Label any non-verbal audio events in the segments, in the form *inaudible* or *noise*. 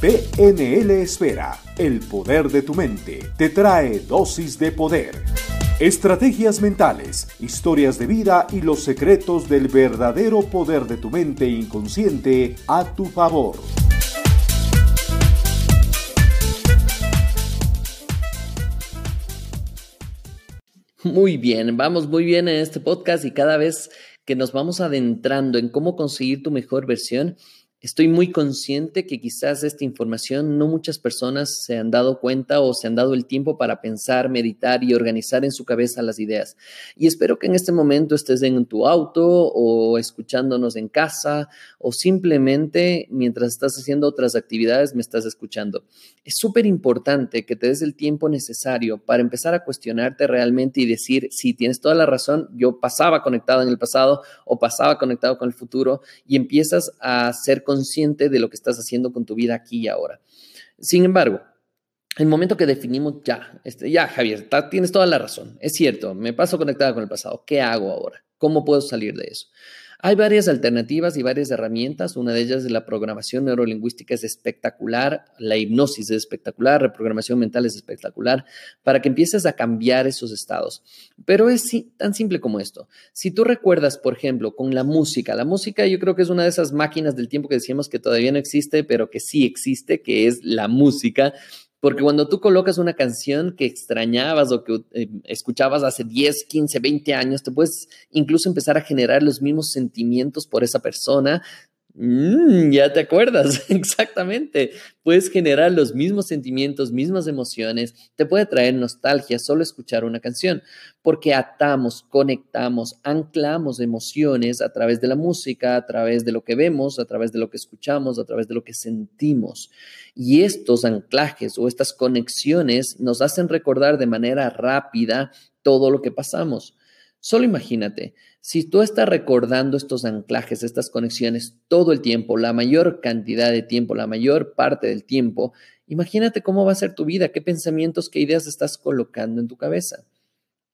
PNL Esfera, el poder de tu mente, te trae dosis de poder. Estrategias mentales, historias de vida y los secretos del verdadero poder de tu mente inconsciente a tu favor. Muy bien, vamos muy bien en este podcast y cada vez que nos vamos adentrando en cómo conseguir tu mejor versión, Estoy muy consciente que quizás esta información no muchas personas se han dado cuenta o se han dado el tiempo para pensar, meditar y organizar en su cabeza las ideas. Y espero que en este momento estés en tu auto o escuchándonos en casa o simplemente mientras estás haciendo otras actividades me estás escuchando. Es súper importante que te des el tiempo necesario para empezar a cuestionarte realmente y decir, si tienes toda la razón, yo pasaba conectado en el pasado o pasaba conectado con el futuro y empiezas a ser consciente de lo que estás haciendo con tu vida aquí y ahora. Sin embargo, el momento que definimos ya, este, ya Javier, tienes toda la razón, es cierto, me paso conectada con el pasado, ¿qué hago ahora? ¿Cómo puedo salir de eso? Hay varias alternativas y varias herramientas. Una de ellas es la programación neurolingüística es espectacular, la hipnosis es espectacular, reprogramación mental es espectacular, para que empieces a cambiar esos estados. Pero es tan simple como esto. Si tú recuerdas, por ejemplo, con la música, la música yo creo que es una de esas máquinas del tiempo que decíamos que todavía no existe, pero que sí existe, que es la música. Porque cuando tú colocas una canción que extrañabas o que eh, escuchabas hace 10, 15, 20 años, te puedes incluso empezar a generar los mismos sentimientos por esa persona Mm, ya te acuerdas, *laughs* exactamente. Puedes generar los mismos sentimientos, mismas emociones. Te puede traer nostalgia solo escuchar una canción, porque atamos, conectamos, anclamos emociones a través de la música, a través de lo que vemos, a través de lo que escuchamos, a través de lo que sentimos. Y estos anclajes o estas conexiones nos hacen recordar de manera rápida todo lo que pasamos. Solo imagínate, si tú estás recordando estos anclajes, estas conexiones todo el tiempo, la mayor cantidad de tiempo, la mayor parte del tiempo, imagínate cómo va a ser tu vida, qué pensamientos, qué ideas estás colocando en tu cabeza.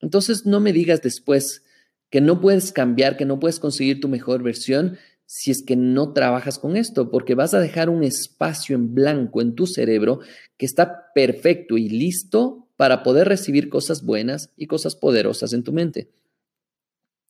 Entonces no me digas después que no puedes cambiar, que no puedes conseguir tu mejor versión si es que no trabajas con esto, porque vas a dejar un espacio en blanco en tu cerebro que está perfecto y listo para poder recibir cosas buenas y cosas poderosas en tu mente.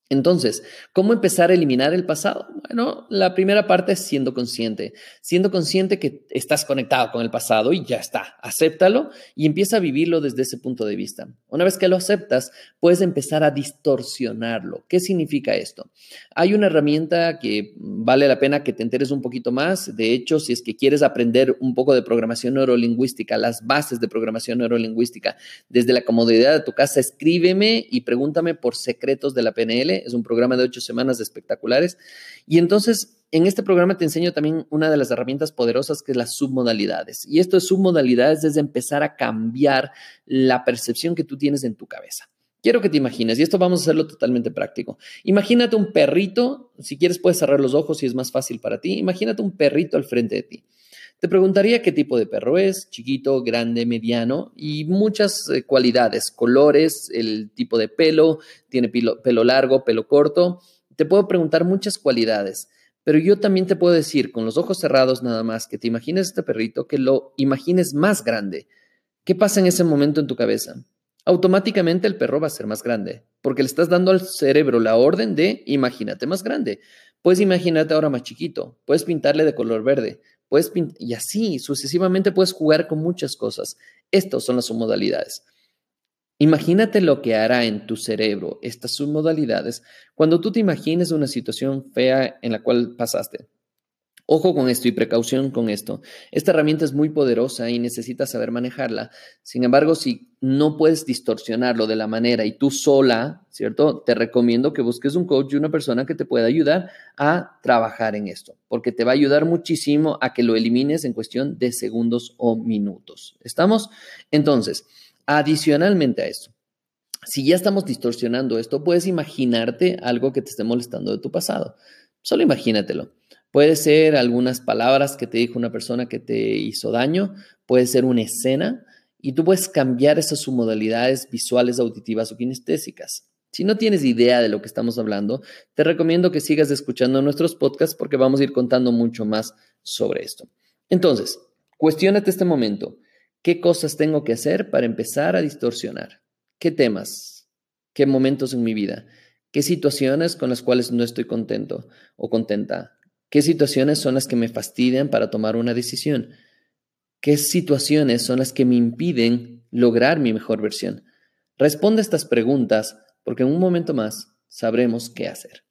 Entonces, ¿cómo empezar a eliminar el pasado? Bueno, la primera parte es siendo consciente, siendo consciente que estás conectado con el pasado y ya está, acéptalo y empieza a vivirlo desde ese punto de vista. Una vez que lo aceptas, puedes empezar a distorsionarlo. ¿Qué significa esto? Hay una herramienta que vale la pena que te enteres un poquito más. De hecho, si es que quieres aprender un poco de programación neurolingüística, las bases de programación neurolingüística, desde la comodidad de tu casa, escríbeme y pregúntame por secretos de la PNL es un programa de ocho semanas de espectaculares. Y entonces, en este programa te enseño también una de las herramientas poderosas que es las submodalidades. Y esto de submodalidades es empezar a cambiar la percepción que tú tienes en tu cabeza. Quiero que te imagines, y esto vamos a hacerlo totalmente práctico. Imagínate un perrito, si quieres puedes cerrar los ojos si es más fácil para ti. Imagínate un perrito al frente de ti. Te preguntaría qué tipo de perro es, chiquito, grande, mediano y muchas eh, cualidades, colores, el tipo de pelo, tiene pelo, pelo largo, pelo corto. Te puedo preguntar muchas cualidades, pero yo también te puedo decir con los ojos cerrados nada más que te imagines este perrito, que lo imagines más grande. ¿Qué pasa en ese momento en tu cabeza? Automáticamente el perro va a ser más grande, porque le estás dando al cerebro la orden de imagínate más grande. Puedes imaginarte ahora más chiquito, puedes pintarle de color verde, Puedes y así sucesivamente puedes jugar con muchas cosas. Estas son las submodalidades. Imagínate lo que hará en tu cerebro estas submodalidades cuando tú te imagines una situación fea en la cual pasaste. Ojo con esto y precaución con esto. Esta herramienta es muy poderosa y necesitas saber manejarla. Sin embargo, si no puedes distorsionarlo de la manera y tú sola, ¿cierto? Te recomiendo que busques un coach y una persona que te pueda ayudar a trabajar en esto, porque te va a ayudar muchísimo a que lo elimines en cuestión de segundos o minutos. ¿Estamos? Entonces, adicionalmente a esto, si ya estamos distorsionando esto, puedes imaginarte algo que te esté molestando de tu pasado. Solo imagínatelo. Puede ser algunas palabras que te dijo una persona que te hizo daño, puede ser una escena y tú puedes cambiar esas submodalidades visuales, auditivas o kinestésicas. Si no tienes idea de lo que estamos hablando, te recomiendo que sigas escuchando nuestros podcasts porque vamos a ir contando mucho más sobre esto. Entonces, Cuestiónate este momento. ¿Qué cosas tengo que hacer para empezar a distorsionar? ¿Qué temas? ¿Qué momentos en mi vida? ¿Qué situaciones con las cuales no estoy contento o contenta? ¿Qué situaciones son las que me fastidian para tomar una decisión? ¿Qué situaciones son las que me impiden lograr mi mejor versión? Responde estas preguntas porque en un momento más sabremos qué hacer.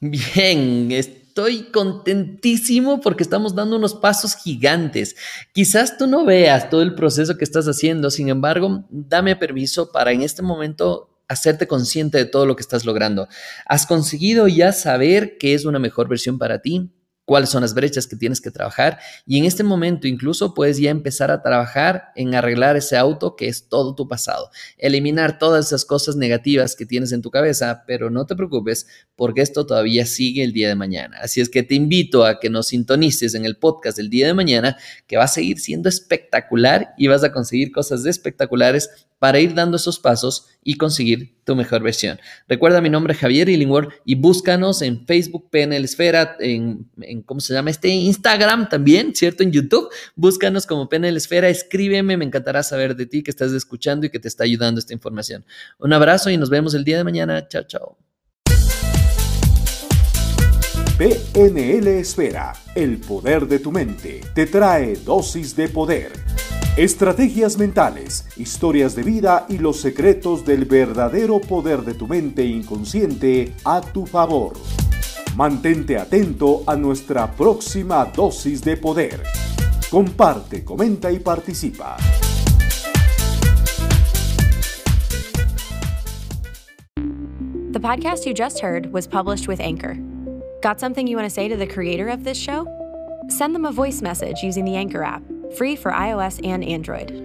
Bien, estoy contentísimo porque estamos dando unos pasos gigantes. Quizás tú no veas todo el proceso que estás haciendo, sin embargo, dame permiso para en este momento hacerte consciente de todo lo que estás logrando. Has conseguido ya saber qué es una mejor versión para ti, cuáles son las brechas que tienes que trabajar y en este momento incluso puedes ya empezar a trabajar en arreglar ese auto que es todo tu pasado, eliminar todas esas cosas negativas que tienes en tu cabeza, pero no te preocupes porque esto todavía sigue el día de mañana. Así es que te invito a que nos sintonices en el podcast del día de mañana que va a seguir siendo espectacular y vas a conseguir cosas espectaculares para ir dando esos pasos y conseguir tu mejor versión. Recuerda, mi nombre es Javier Illingworth y búscanos en Facebook, PNL Esfera, en, ¿cómo se llama? Este Instagram también, ¿cierto? En YouTube. Búscanos como PNL Esfera, escríbeme, me encantará saber de ti que estás escuchando y que te está ayudando esta información. Un abrazo y nos vemos el día de mañana. Chao, chao. PNL Esfera, el poder de tu mente, te trae dosis de poder Estrategias mentales, historias de vida y los secretos del verdadero poder de tu mente inconsciente a tu favor. Mantente atento a nuestra próxima dosis de poder. Comparte, comenta y participa. The podcast you just heard was published with Anchor. Got something you want to say to the creator of this show? Send them a voice message using the Anchor app free for iOS and Android.